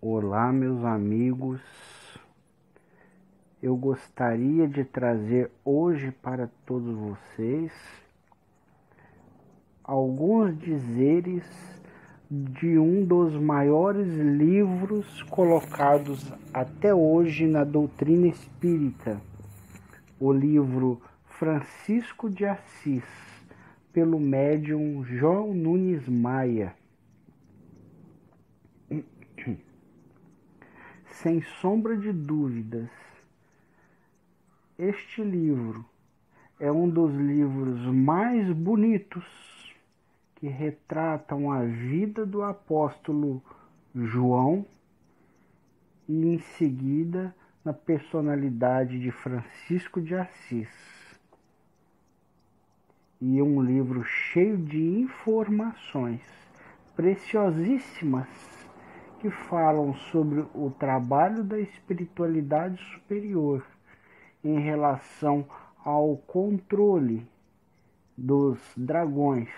Olá, meus amigos. Eu gostaria de trazer hoje para todos vocês alguns dizeres de um dos maiores livros colocados até hoje na doutrina espírita, o livro Francisco de Assis, pelo médium João Nunes Maia. Sem sombra de dúvidas, este livro é um dos livros mais bonitos que retratam a vida do apóstolo João e em seguida na personalidade de Francisco de Assis. E é um livro cheio de informações preciosíssimas que falam sobre o trabalho da espiritualidade superior em relação ao controle dos dragões,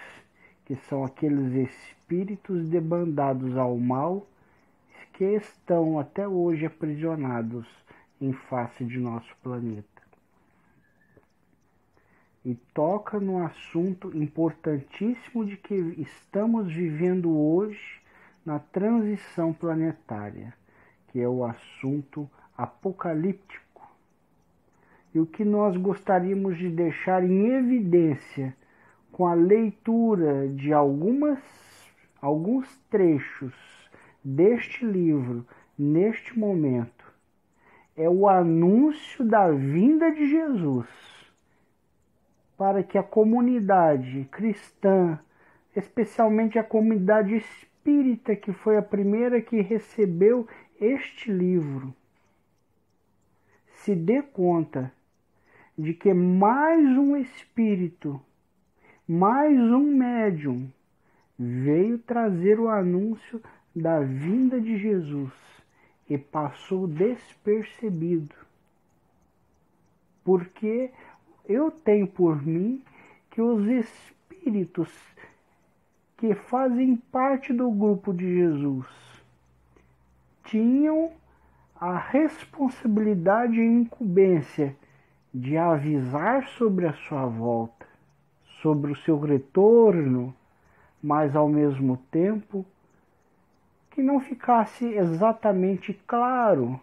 que são aqueles espíritos debandados ao mal que estão até hoje aprisionados em face de nosso planeta. E toca no assunto importantíssimo de que estamos vivendo hoje na transição planetária, que é o assunto apocalíptico. E o que nós gostaríamos de deixar em evidência com a leitura de algumas alguns trechos deste livro neste momento é o anúncio da vinda de Jesus para que a comunidade cristã, especialmente a comunidade espírita, espírita que foi a primeira que recebeu este livro se dê conta de que mais um espírito, mais um médium veio trazer o anúncio da vinda de Jesus e passou despercebido. Porque eu tenho por mim que os espíritos que fazem parte do grupo de Jesus tinham a responsabilidade e incumbência de avisar sobre a sua volta, sobre o seu retorno, mas ao mesmo tempo que não ficasse exatamente claro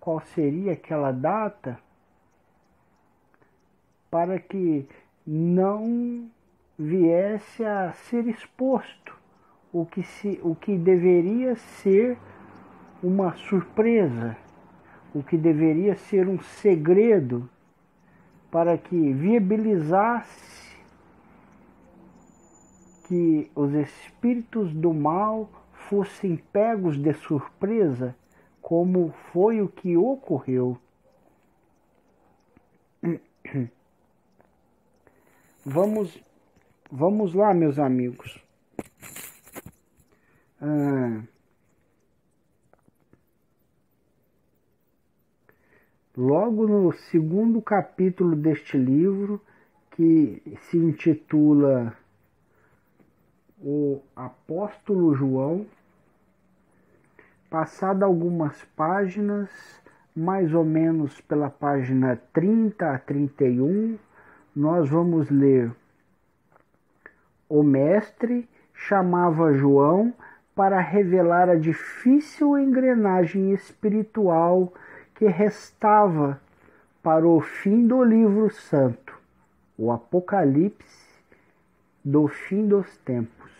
qual seria aquela data, para que não viesse a ser exposto o que, se, o que deveria ser uma surpresa, o que deveria ser um segredo, para que viabilizasse que os espíritos do mal fossem pegos de surpresa, como foi o que ocorreu. Vamos Vamos lá, meus amigos. Ah, logo no segundo capítulo deste livro, que se intitula O Apóstolo João, passado algumas páginas, mais ou menos pela página 30 a 31, nós vamos ler o mestre chamava João para revelar a difícil engrenagem espiritual que restava para o fim do livro santo, o Apocalipse do fim dos tempos.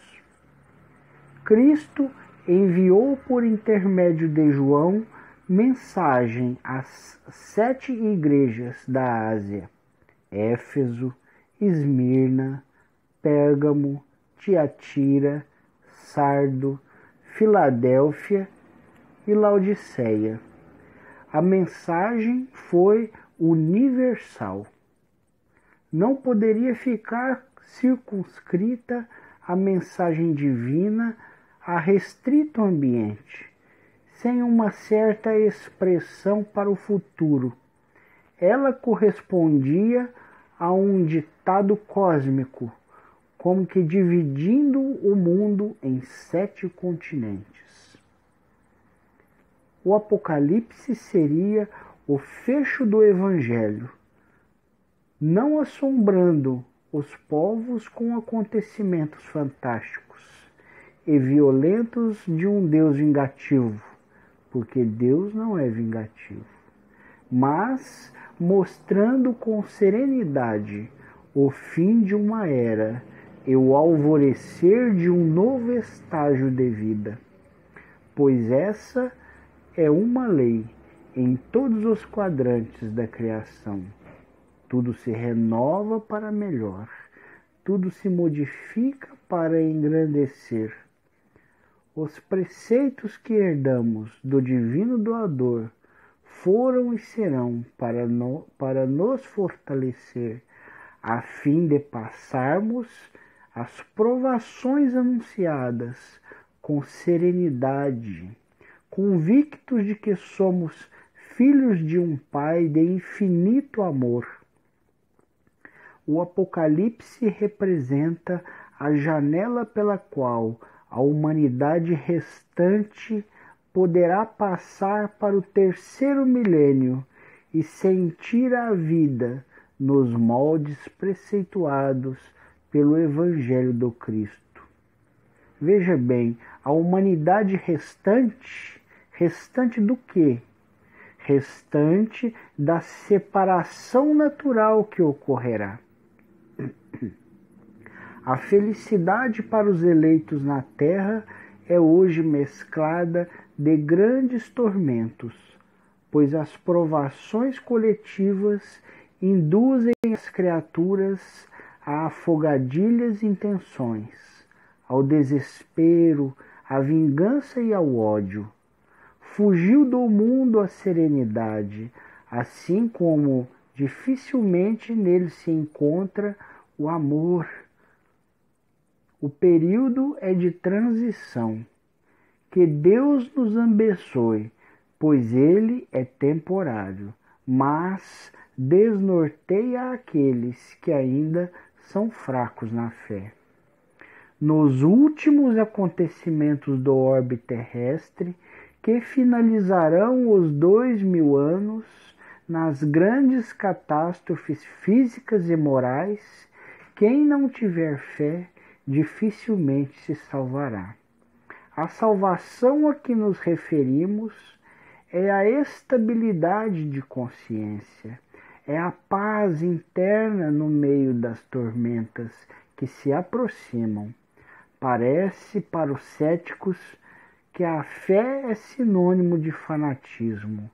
Cristo enviou por intermédio de João mensagem às sete igrejas da Ásia: Éfeso, Esmirna, Pérgamo, Tiatira, Sardo, Filadélfia e Laodiceia. A mensagem foi universal. Não poderia ficar circunscrita a mensagem divina a restrito ambiente, sem uma certa expressão para o futuro. Ela correspondia a um ditado cósmico como que dividindo o mundo em sete continentes. o Apocalipse seria o fecho do Evangelho, não assombrando os povos com acontecimentos fantásticos e violentos de um Deus vingativo, porque Deus não é vingativo, mas mostrando com serenidade o fim de uma era e o alvorecer de um novo estágio de vida, pois essa é uma lei em todos os quadrantes da criação. Tudo se renova para melhor, tudo se modifica para engrandecer. Os preceitos que herdamos do Divino Doador foram e serão para, no, para nos fortalecer, a fim de passarmos as provações anunciadas com serenidade, convictos de que somos filhos de um Pai de infinito amor. O Apocalipse representa a janela pela qual a humanidade restante poderá passar para o terceiro milênio e sentir a vida nos moldes preceituados pelo Evangelho do Cristo. Veja bem, a humanidade restante, restante do quê? Restante da separação natural que ocorrerá. A felicidade para os eleitos na terra é hoje mesclada de grandes tormentos, pois as provações coletivas induzem as criaturas a afogadilhas intenções, ao desespero, à vingança e ao ódio. Fugiu do mundo a serenidade, assim como dificilmente nele se encontra o amor. O período é de transição que Deus nos abençoe, pois ele é temporário, mas desnorteia aqueles que ainda são fracos na fé. Nos últimos acontecimentos do orbe terrestre, que finalizarão os dois mil anos, nas grandes catástrofes físicas e morais, quem não tiver fé dificilmente se salvará. A salvação a que nos referimos é a estabilidade de consciência, é a paz interna no meio das tormentas que se aproximam. Parece para os céticos que a fé é sinônimo de fanatismo,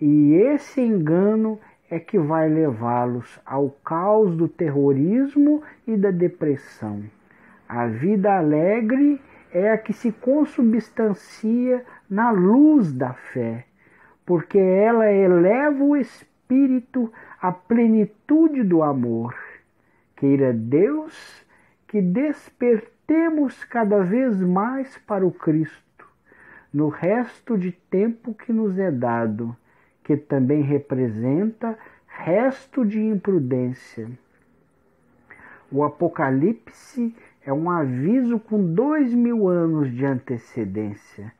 e esse engano é que vai levá-los ao caos do terrorismo e da depressão. A vida alegre é a que se consubstancia na luz da fé, porque ela eleva o espírito à plenitude do amor. Queira Deus que despertemos cada vez mais para o Cristo, no resto de tempo que nos é dado, que também representa resto de imprudência. O Apocalipse é um aviso com dois mil anos de antecedência.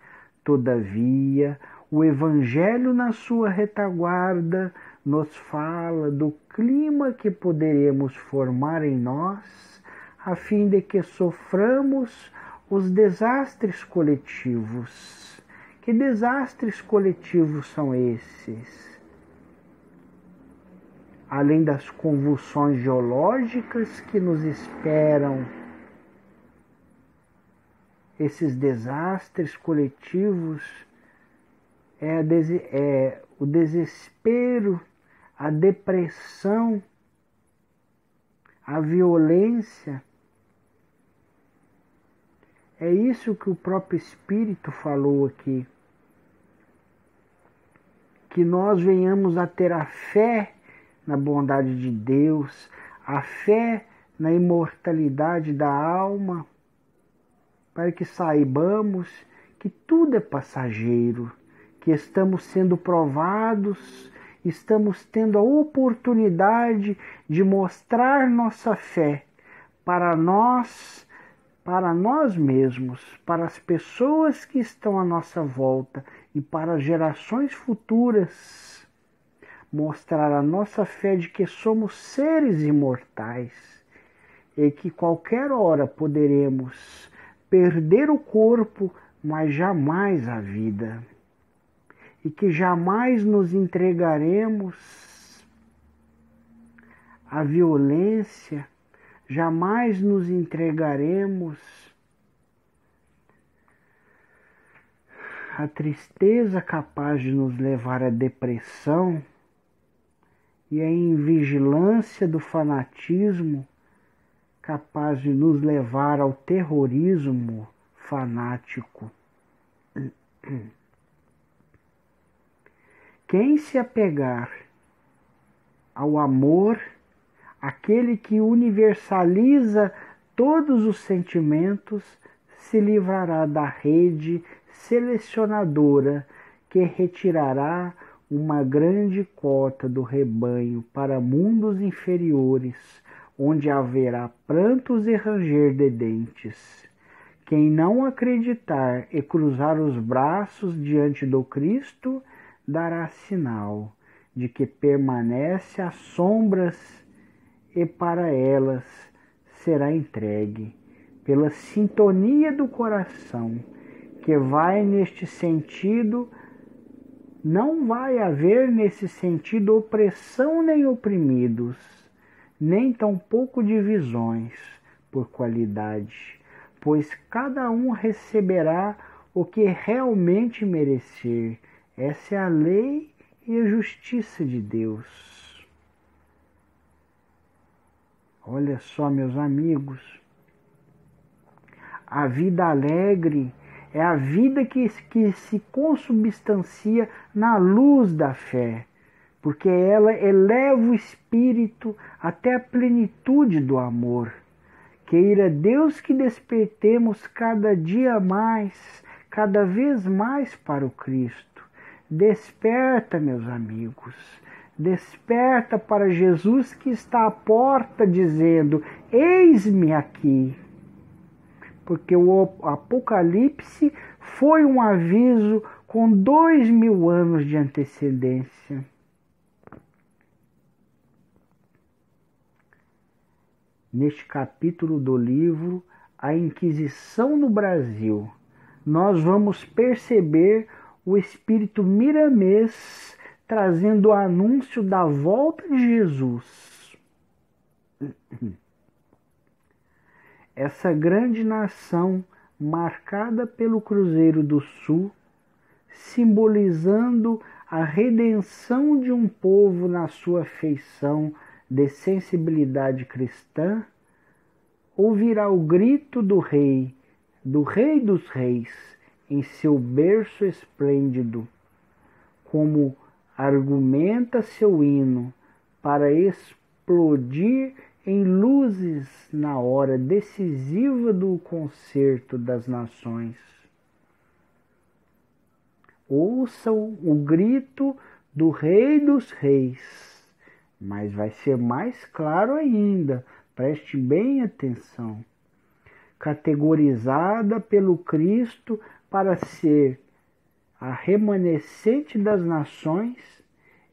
Todavia, o Evangelho, na sua retaguarda, nos fala do clima que poderemos formar em nós, a fim de que soframos os desastres coletivos. Que desastres coletivos são esses? Além das convulsões geológicas que nos esperam esses desastres coletivos, é, é o desespero, a depressão, a violência. É isso que o próprio Espírito falou aqui. Que nós venhamos a ter a fé na bondade de Deus, a fé na imortalidade da alma, para que saibamos que tudo é passageiro, que estamos sendo provados, estamos tendo a oportunidade de mostrar nossa fé para nós para nós mesmos, para as pessoas que estão à nossa volta e para gerações futuras, mostrar a nossa fé de que somos seres imortais e que qualquer hora poderemos perder o corpo, mas jamais a vida, e que jamais nos entregaremos à violência, jamais nos entregaremos à tristeza capaz de nos levar à depressão e à invigilância do fanatismo capaz de nos levar ao terrorismo fanático. Quem se apegar ao amor Aquele que universaliza todos os sentimentos se livrará da rede selecionadora que retirará uma grande cota do rebanho para mundos inferiores, onde haverá prantos e ranger de dentes. Quem não acreditar e cruzar os braços diante do Cristo dará sinal de que permanece às sombras e para elas será entregue pela sintonia do coração, que vai neste sentido, não vai haver nesse sentido opressão nem oprimidos, nem tampouco divisões por qualidade, pois cada um receberá o que realmente merecer. Essa é a lei e a justiça de Deus. Olha só, meus amigos, a vida alegre é a vida que, que se consubstancia na luz da fé, porque ela eleva o espírito até a plenitude do amor. Queira Deus que despertemos cada dia mais, cada vez mais para o Cristo. Desperta, meus amigos Desperta para Jesus que está à porta, dizendo: Eis-me aqui. Porque o Apocalipse foi um aviso com dois mil anos de antecedência. Neste capítulo do livro, A Inquisição no Brasil, nós vamos perceber o espírito miramês trazendo o anúncio da volta de Jesus. Essa grande nação, marcada pelo Cruzeiro do Sul, simbolizando a redenção de um povo na sua feição de sensibilidade cristã, ouvirá o grito do Rei, do Rei dos Reis, em seu berço esplêndido, como argumenta seu hino para explodir em luzes na hora decisiva do concerto das nações. Ouçam o grito do Rei dos Reis, mas vai ser mais claro ainda, preste bem atenção. Categorizada pelo Cristo para ser a remanescente das nações,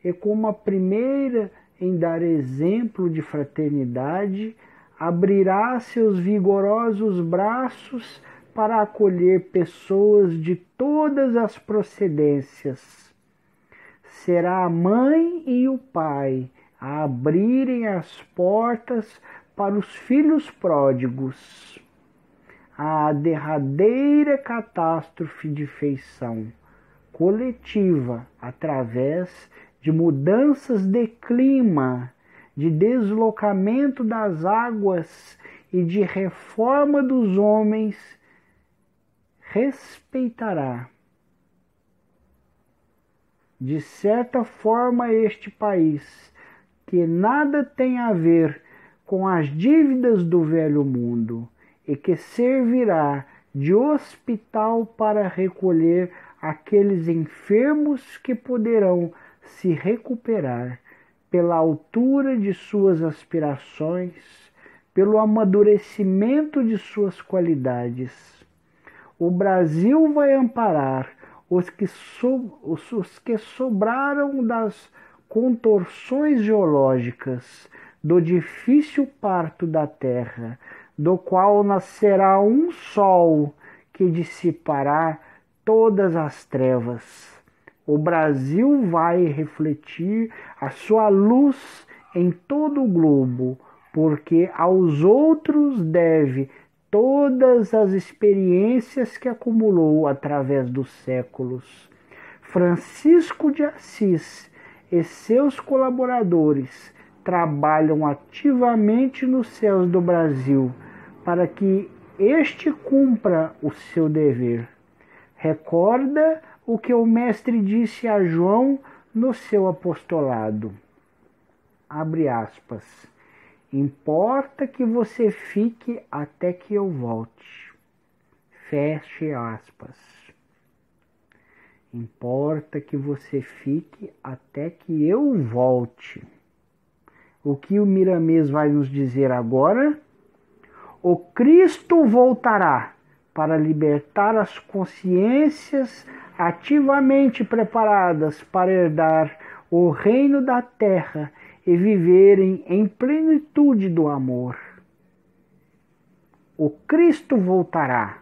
e como a primeira em dar exemplo de fraternidade, abrirá seus vigorosos braços para acolher pessoas de todas as procedências. Será a mãe e o pai a abrirem as portas para os filhos pródigos. A derradeira catástrofe de feição coletiva através de mudanças de clima, de deslocamento das águas e de reforma dos homens, respeitará. De certa forma, este país, que nada tem a ver com as dívidas do velho mundo e que servirá de hospital para recolher aqueles enfermos que poderão se recuperar pela altura de suas aspirações, pelo amadurecimento de suas qualidades. O Brasil vai amparar os que, so, os que sobraram das contorções geológicas do difícil parto da terra, do qual nascerá um sol que dissipará todas as trevas. O Brasil vai refletir a sua luz em todo o globo, porque aos outros deve todas as experiências que acumulou através dos séculos. Francisco de Assis e seus colaboradores trabalham ativamente nos céus do Brasil para que este cumpra o seu dever. Recorda o que o Mestre disse a João no seu apostolado. Abre aspas. Importa que você fique até que eu volte. Feche aspas. Importa que você fique até que eu volte. O que o Miramês vai nos dizer agora? O Cristo voltará para libertar as consciências ativamente preparadas para herdar o reino da terra e viverem em plenitude do amor. O Cristo voltará,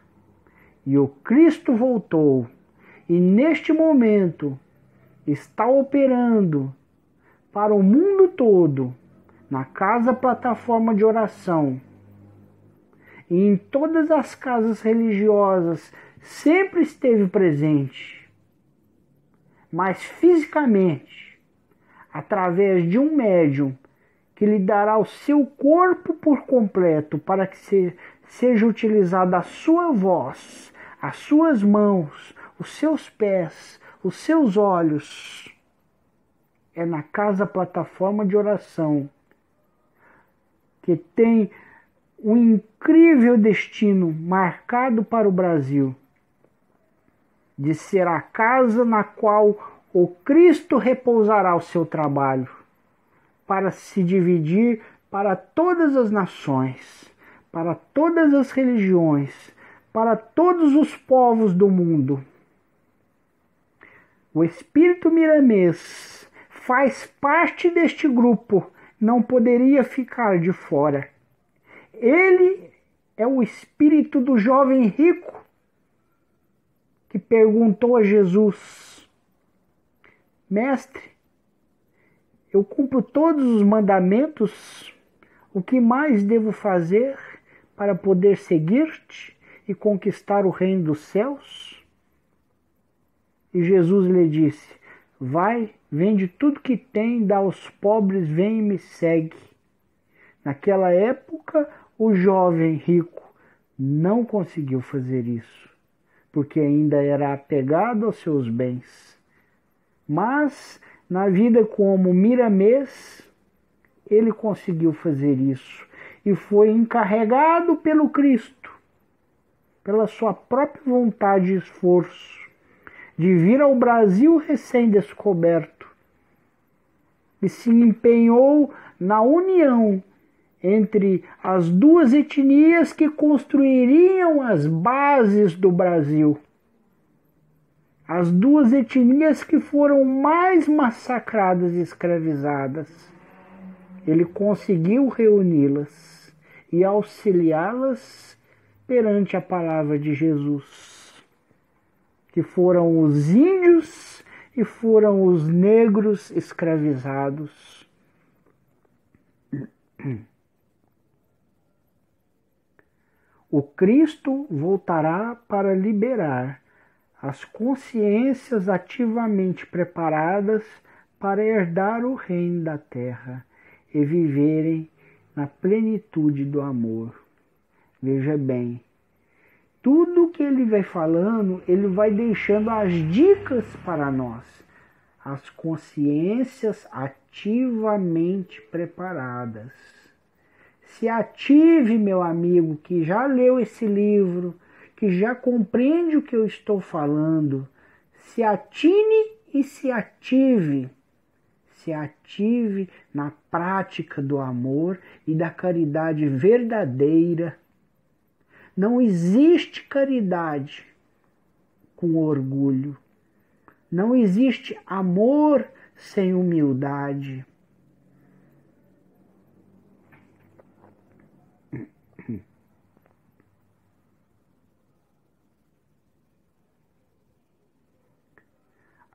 e o Cristo voltou, e neste momento está operando para o mundo todo, na casa plataforma de oração, em todas as casas religiosas, sempre esteve presente, mas fisicamente através de um médium que lhe dará o seu corpo por completo para que se, seja utilizada a sua voz, as suas mãos, os seus pés, os seus olhos. É na casa plataforma de oração que tem um incrível destino marcado para o Brasil de ser a casa na qual o Cristo repousará o seu trabalho para se dividir para todas as nações, para todas as religiões, para todos os povos do mundo. O espírito miramês faz parte deste grupo, não poderia ficar de fora. Ele é o espírito do jovem rico que perguntou a Jesus: Mestre, eu cumpro todos os mandamentos, o que mais devo fazer para poder seguir-te e conquistar o reino dos céus? E Jesus lhe disse: Vai, vende tudo que tem, dá aos pobres, vem e me segue. Naquela época, o jovem rico não conseguiu fazer isso, porque ainda era apegado aos seus bens. Mas na vida como Miramês, ele conseguiu fazer isso e foi encarregado pelo Cristo, pela sua própria vontade e esforço, de vir ao Brasil recém-descoberto. E se empenhou na união entre as duas etnias que construiriam as bases do Brasil as duas etnias que foram mais massacradas e escravizadas. Ele conseguiu reuni-las e auxiliá-las perante a palavra de Jesus, que foram os índios e foram os negros escravizados. O Cristo voltará para liberar as consciências ativamente preparadas para herdar o reino da terra e viverem na plenitude do amor. Veja bem, tudo que ele vai falando, ele vai deixando as dicas para nós, as consciências ativamente preparadas. Se ative, meu amigo, que já leu esse livro, que já compreende o que eu estou falando, se atine e se ative. se ative na prática do amor e da caridade verdadeira. Não existe caridade com orgulho. Não existe amor sem humildade.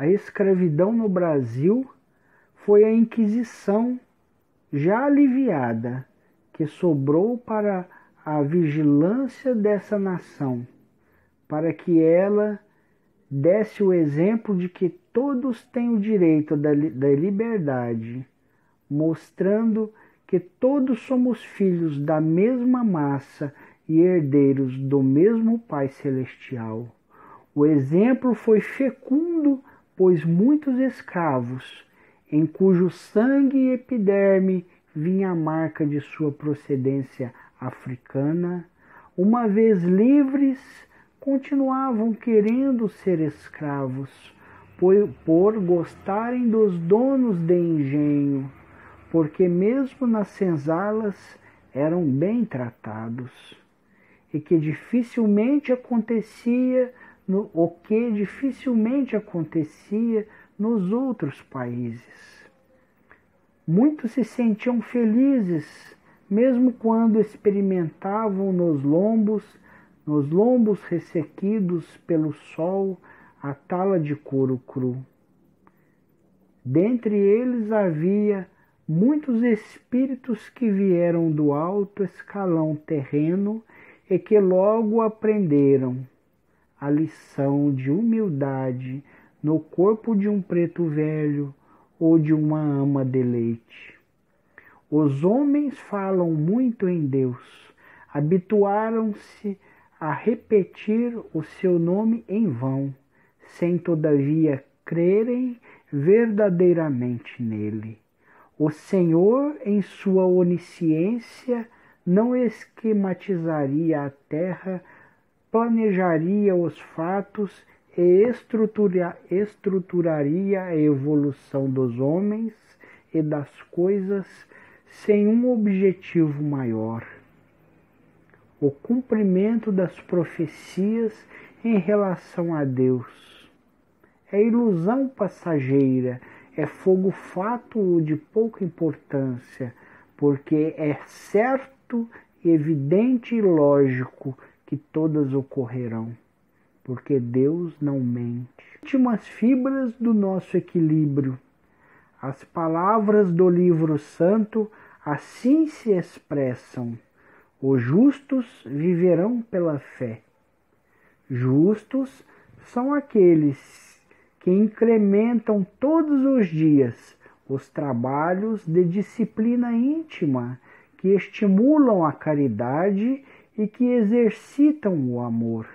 A escravidão no Brasil foi a Inquisição já aliviada que sobrou para a vigilância dessa nação, para que ela desse o exemplo de que todos têm o direito da, da liberdade, mostrando que todos somos filhos da mesma massa e herdeiros do mesmo Pai Celestial. O exemplo foi fecundo pois muitos escravos, em cujo sangue e epiderme vinha a marca de sua procedência africana, uma vez livres, continuavam querendo ser escravos, por, por gostarem dos donos de engenho, porque mesmo nas senzalas eram bem tratados, e que dificilmente acontecia no, o que dificilmente acontecia nos outros países. Muitos se sentiam felizes, mesmo quando experimentavam nos lombos, nos lombos ressequidos pelo sol, a tala de couro cru. Dentre eles havia muitos espíritos que vieram do alto escalão terreno e que logo aprenderam a lição de humildade no corpo de um preto velho ou de uma ama de leite. Os homens falam muito em Deus, habituaram-se a repetir o seu nome em vão, sem todavia crerem verdadeiramente nele. O Senhor, em sua onisciência, não esquematizaria a terra planejaria os fatos e estrutura, estruturaria a evolução dos homens e das coisas sem um objetivo maior: o cumprimento das profecias em relação a Deus. É ilusão passageira, é fogo fato de pouca importância, porque é certo, evidente e lógico que todas ocorrerão, porque Deus não mente. Últimas fibras do nosso equilíbrio. As palavras do livro santo assim se expressam: os justos viverão pela fé. Justos são aqueles que incrementam todos os dias os trabalhos de disciplina íntima que estimulam a caridade e que exercitam o amor,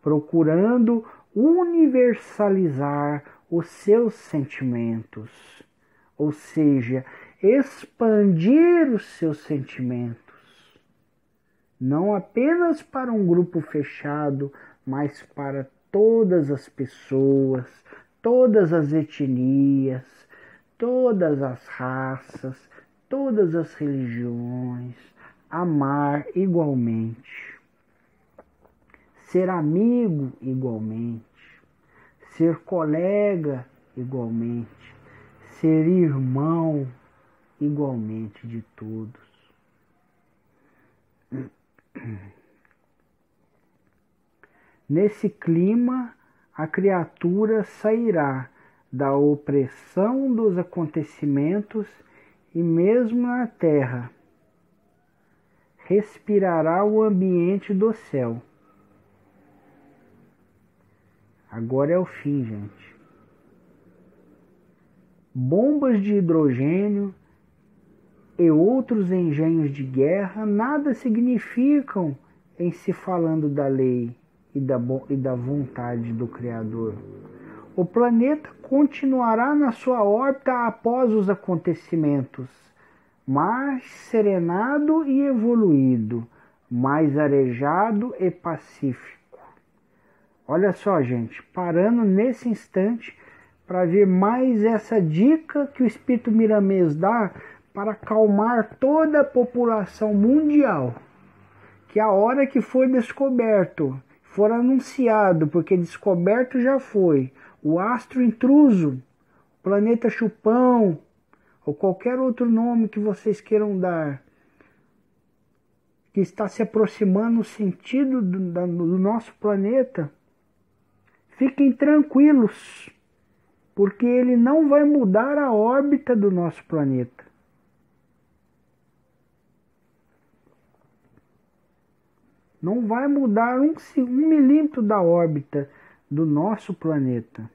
procurando universalizar os seus sentimentos, ou seja, expandir os seus sentimentos, não apenas para um grupo fechado, mas para todas as pessoas, todas as etnias, todas as raças, todas as religiões, amar igualmente, ser amigo igualmente, ser colega igualmente, ser irmão igualmente de todos. Nesse clima, a criatura sairá da opressão dos acontecimentos e mesmo na terra respirará o ambiente do céu. Agora é o fim, gente. Bombas de hidrogênio e outros engenhos de guerra nada significam em se falando da lei e da, e da vontade do Criador. O planeta continuará na sua órbita após os acontecimentos mais serenado e evoluído, mais arejado e pacífico. Olha só, gente, parando nesse instante para ver mais essa dica que o Espírito Miramês dá para acalmar toda a população mundial. Que a hora que for descoberto, for anunciado, porque descoberto já foi, o astro intruso, planeta chupão, ou qualquer outro nome que vocês queiram dar, que está se aproximando no sentido do, do nosso planeta, fiquem tranquilos, porque ele não vai mudar a órbita do nosso planeta. Não vai mudar um, um milímetro da órbita do nosso planeta.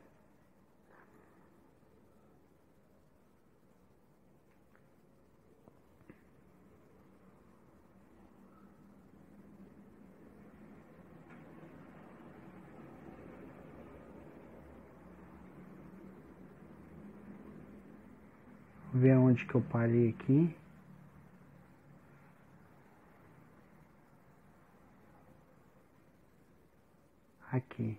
Ver onde que eu parei aqui. Aqui.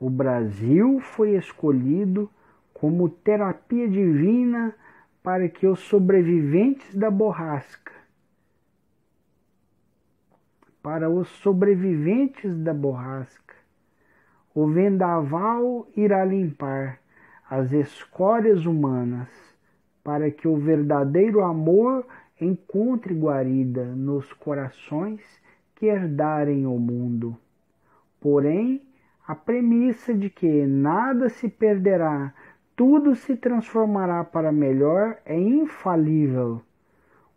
O Brasil foi escolhido como terapia divina para que os sobreviventes da borrasca, para os sobreviventes da borrasca, o vendaval irá limpar as escórias humanas, para que o verdadeiro amor encontre guarida nos corações que herdarem o mundo. Porém, a premissa de que nada se perderá, tudo se transformará para melhor é infalível.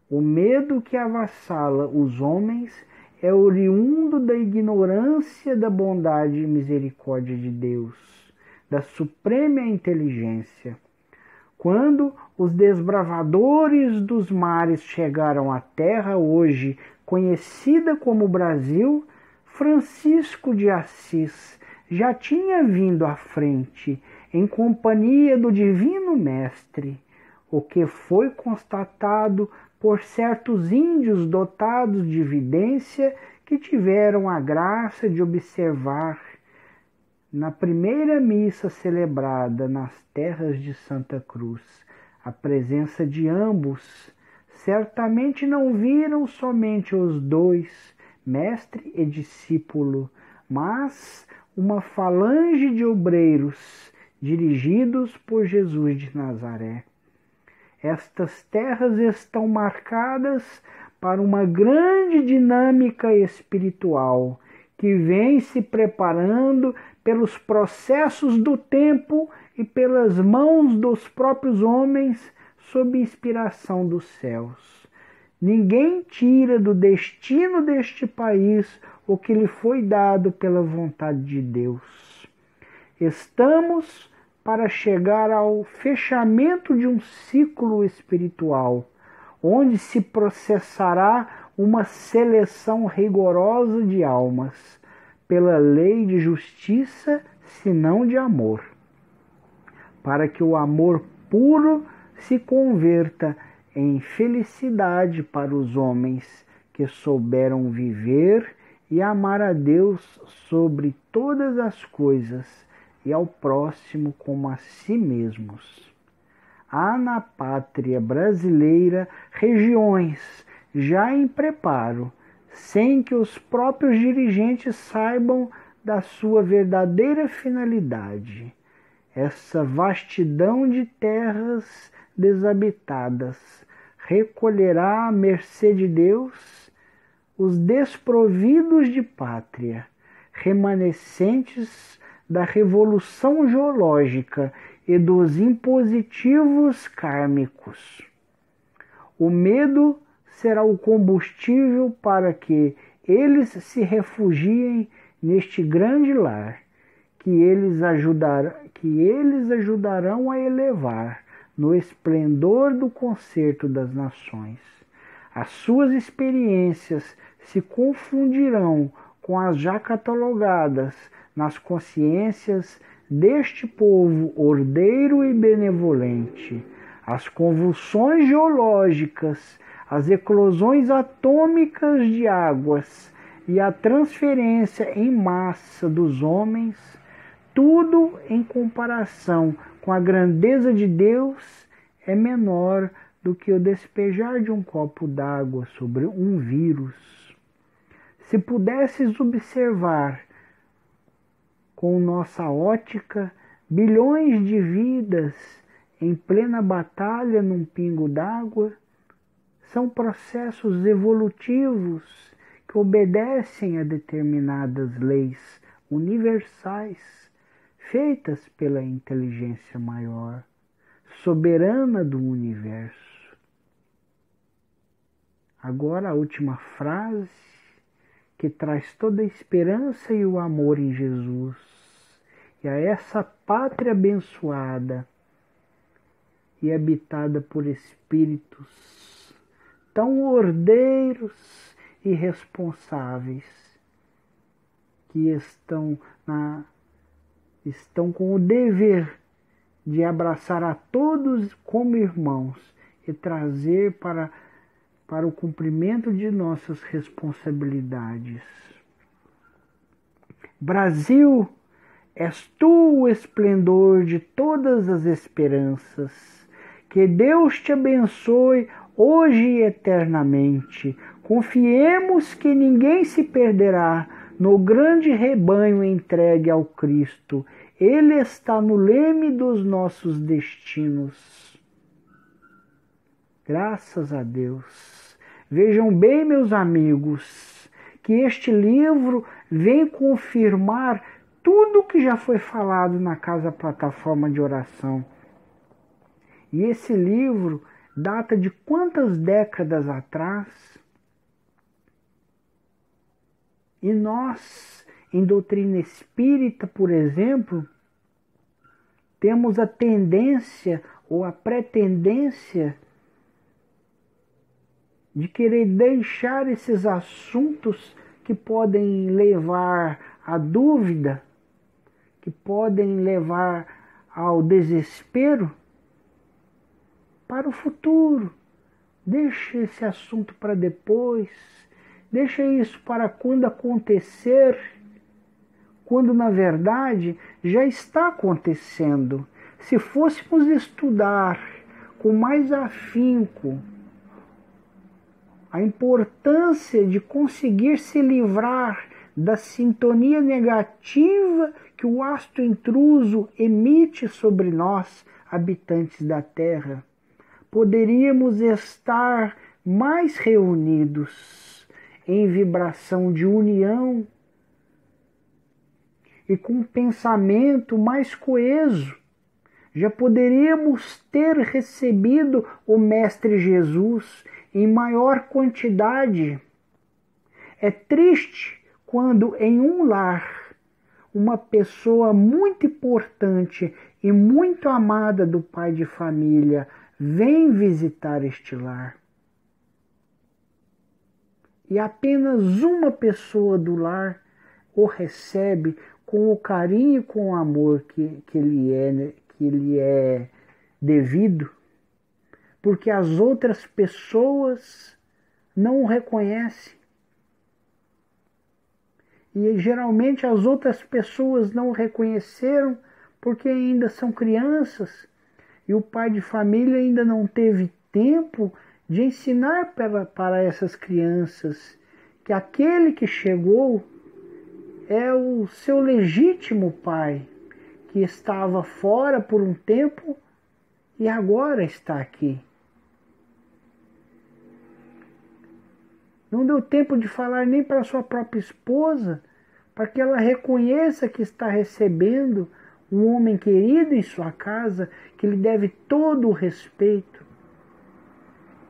O medo que avassala os homens é oriundo da ignorância da bondade e misericórdia de Deus, da suprema inteligência. Quando os desbravadores dos mares chegaram à terra hoje conhecida como Brasil, Francisco de Assis já tinha vindo à frente em companhia do Divino Mestre, o que foi constatado por certos índios dotados de evidência que tiveram a graça de observar na primeira missa celebrada nas terras de Santa Cruz a presença de ambos. Certamente não viram somente os dois, mestre e discípulo, mas uma falange de obreiros dirigidos por Jesus de Nazaré. Estas terras estão marcadas para uma grande dinâmica espiritual que vem se preparando pelos processos do tempo e pelas mãos dos próprios homens sob inspiração dos céus. Ninguém tira do destino deste país o que lhe foi dado pela vontade de Deus. Estamos para chegar ao fechamento de um ciclo espiritual, onde se processará uma seleção rigorosa de almas, pela lei de justiça, senão de amor, para que o amor puro se converta em felicidade para os homens que souberam viver e amar a Deus sobre todas as coisas e ao próximo como a si mesmos. Há na pátria brasileira regiões já em preparo, sem que os próprios dirigentes saibam da sua verdadeira finalidade. Essa vastidão de terras desabitadas recolherá à mercê de Deus os desprovidos de pátria, remanescentes da revolução geológica e dos impositivos kármicos. O medo será o combustível para que eles se refugiem neste grande lar, que eles, ajudar, que eles ajudarão a elevar no esplendor do concerto das nações. As suas experiências se confundirão com as já catalogadas nas consciências deste povo ordeiro e benevolente. As convulsões geológicas, as eclosões atômicas de águas e a transferência em massa dos homens, tudo em comparação com a grandeza de Deus é menor do que o despejar de um copo d'água sobre um vírus. Se pudesses observar com nossa ótica bilhões de vidas em plena batalha num pingo d'água, são processos evolutivos que obedecem a determinadas leis universais feitas pela inteligência maior, soberana do universo. Agora a última frase que traz toda a esperança e o amor em Jesus. E a essa pátria abençoada e habitada por espíritos tão ordeiros e responsáveis que estão na estão com o dever de abraçar a todos como irmãos e trazer para para o cumprimento de nossas responsabilidades. Brasil, és tu o esplendor de todas as esperanças. Que Deus te abençoe hoje e eternamente. Confiemos que ninguém se perderá no grande rebanho entregue ao Cristo. Ele está no leme dos nossos destinos. Graças a Deus. Vejam bem, meus amigos, que este livro vem confirmar tudo que já foi falado na Casa Plataforma de Oração. E esse livro data de quantas décadas atrás? E nós, em doutrina espírita, por exemplo, temos a tendência ou a pretendência de querer deixar esses assuntos que podem levar à dúvida, que podem levar ao desespero, para o futuro. Deixa esse assunto para depois. Deixa isso para quando acontecer, quando na verdade já está acontecendo. Se fôssemos estudar com mais afinco a importância de conseguir se livrar da sintonia negativa que o astro intruso emite sobre nós, habitantes da Terra, poderíamos estar mais reunidos em vibração de união e com um pensamento mais coeso. Já poderíamos ter recebido o Mestre Jesus em maior quantidade. É triste quando em um lar uma pessoa muito importante e muito amada do pai de família vem visitar este lar. E apenas uma pessoa do lar o recebe com o carinho e com o amor que, que, lhe, é, que lhe é devido porque as outras pessoas não o reconhecem. E geralmente as outras pessoas não o reconheceram porque ainda são crianças e o pai de família ainda não teve tempo de ensinar para, para essas crianças que aquele que chegou é o seu legítimo pai, que estava fora por um tempo e agora está aqui. Não deu tempo de falar nem para sua própria esposa, para que ela reconheça que está recebendo um homem querido em sua casa, que lhe deve todo o respeito.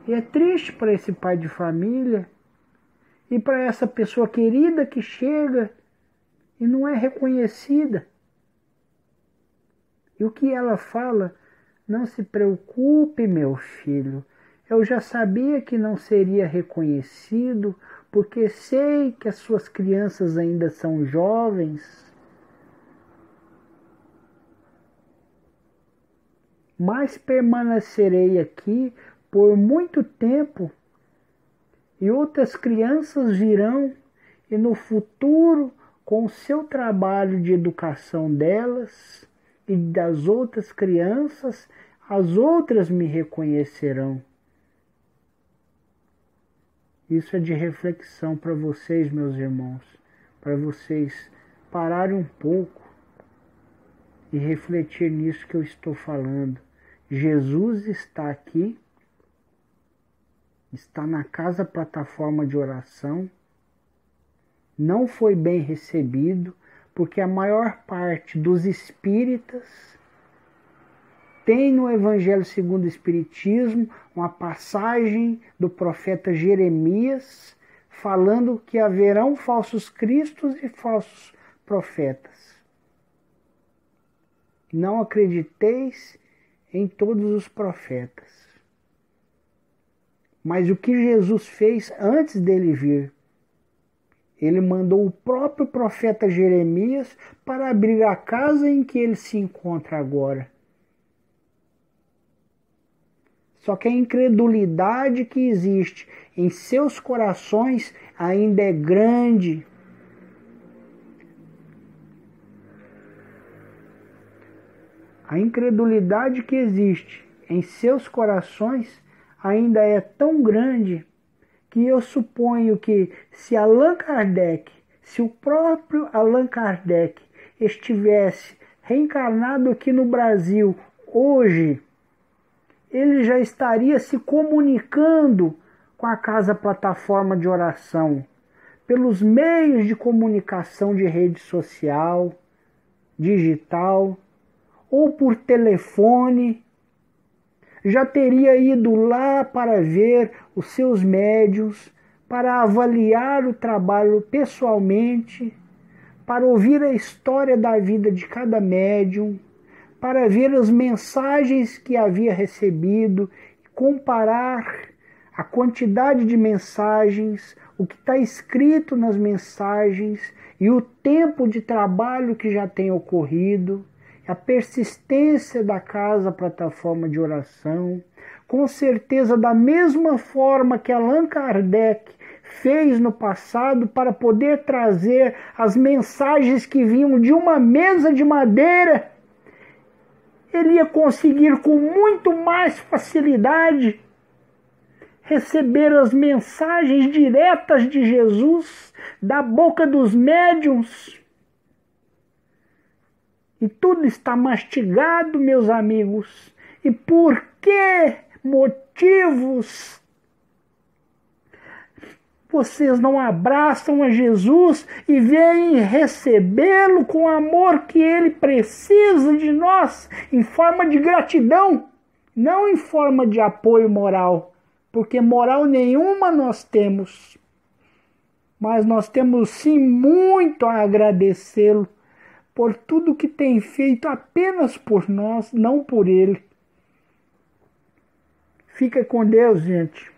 E é triste para esse pai de família e para essa pessoa querida que chega e não é reconhecida. E o que ela fala? Não se preocupe, meu filho, eu já sabia que não seria reconhecido, porque sei que as suas crianças ainda são jovens. Mas permanecerei aqui por muito tempo, e outras crianças virão e no futuro, com o seu trabalho de educação delas e das outras crianças, as outras me reconhecerão. Isso é de reflexão para vocês, meus irmãos, para vocês pararem um pouco e refletir nisso que eu estou falando. Jesus está aqui, está na casa plataforma de oração, não foi bem recebido, porque a maior parte dos espíritas tem no Evangelho segundo o Espiritismo uma passagem do profeta Jeremias falando que haverão falsos cristos e falsos profetas. Não acrediteis em todos os profetas. Mas o que Jesus fez antes dele vir? Ele mandou o próprio profeta Jeremias para abrir a casa em que ele se encontra agora. Só que a incredulidade que existe em seus corações ainda é grande. A incredulidade que existe em seus corações ainda é tão grande que eu suponho que se Allan Kardec, se o próprio Allan Kardec estivesse reencarnado aqui no Brasil hoje, ele já estaria se comunicando com a casa plataforma de oração, pelos meios de comunicação de rede social, digital, ou por telefone, já teria ido lá para ver os seus médios, para avaliar o trabalho pessoalmente, para ouvir a história da vida de cada médium para ver as mensagens que havia recebido, comparar a quantidade de mensagens, o que está escrito nas mensagens e o tempo de trabalho que já tem ocorrido, a persistência da casa plataforma de oração, com certeza da mesma forma que Allan Kardec fez no passado para poder trazer as mensagens que vinham de uma mesa de madeira ele ia conseguir com muito mais facilidade receber as mensagens diretas de Jesus da boca dos médiums. E tudo está mastigado, meus amigos. E por que motivos vocês não abraçam a Jesus e vêm recebê-lo com o amor que ele precisa de nós, em forma de gratidão, não em forma de apoio moral, porque moral nenhuma nós temos. Mas nós temos sim muito a agradecê-lo por tudo que tem feito apenas por nós, não por ele. Fica com Deus, gente.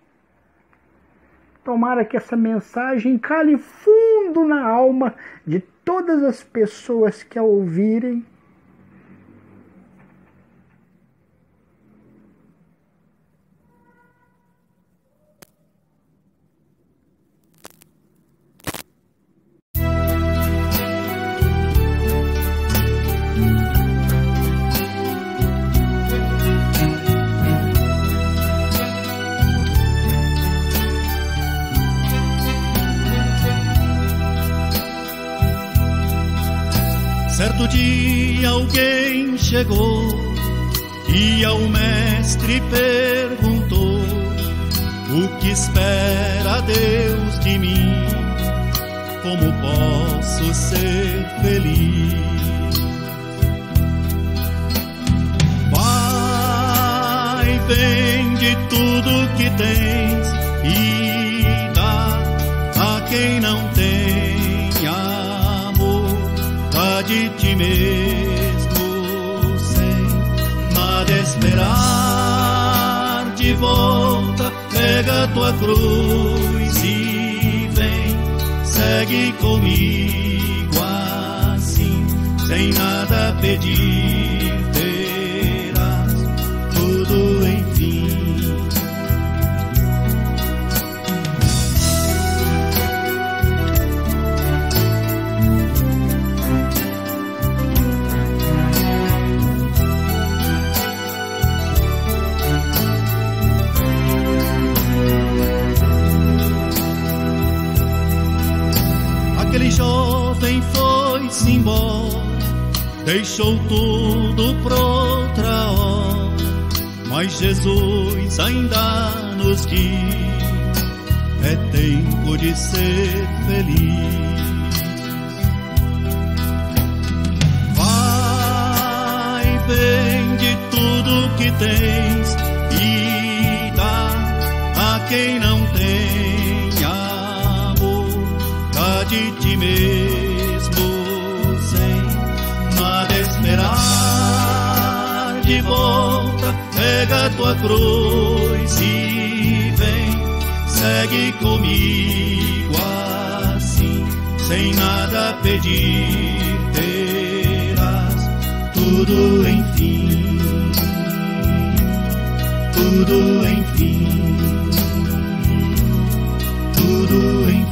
Tomara que essa mensagem cale fundo na alma de todas as pessoas que a ouvirem chegou e ao mestre perguntou: O que espera Deus de mim? Como posso ser feliz? Vai, vende tudo que tens e dá a quem não tem de ti mesmo esperar. De volta, pega tua cruz e vem, segue comigo assim, sem nada pedir, embora, deixou tudo por outra hora, mas Jesus ainda nos diz: é tempo de ser feliz. Vai, vende tudo que tens e dá a quem não tem amor, de ti mesmo de volta, pega tua cruz e vem, segue comigo assim, sem nada pedir, terás tudo enfim, tudo enfim, tudo enfim.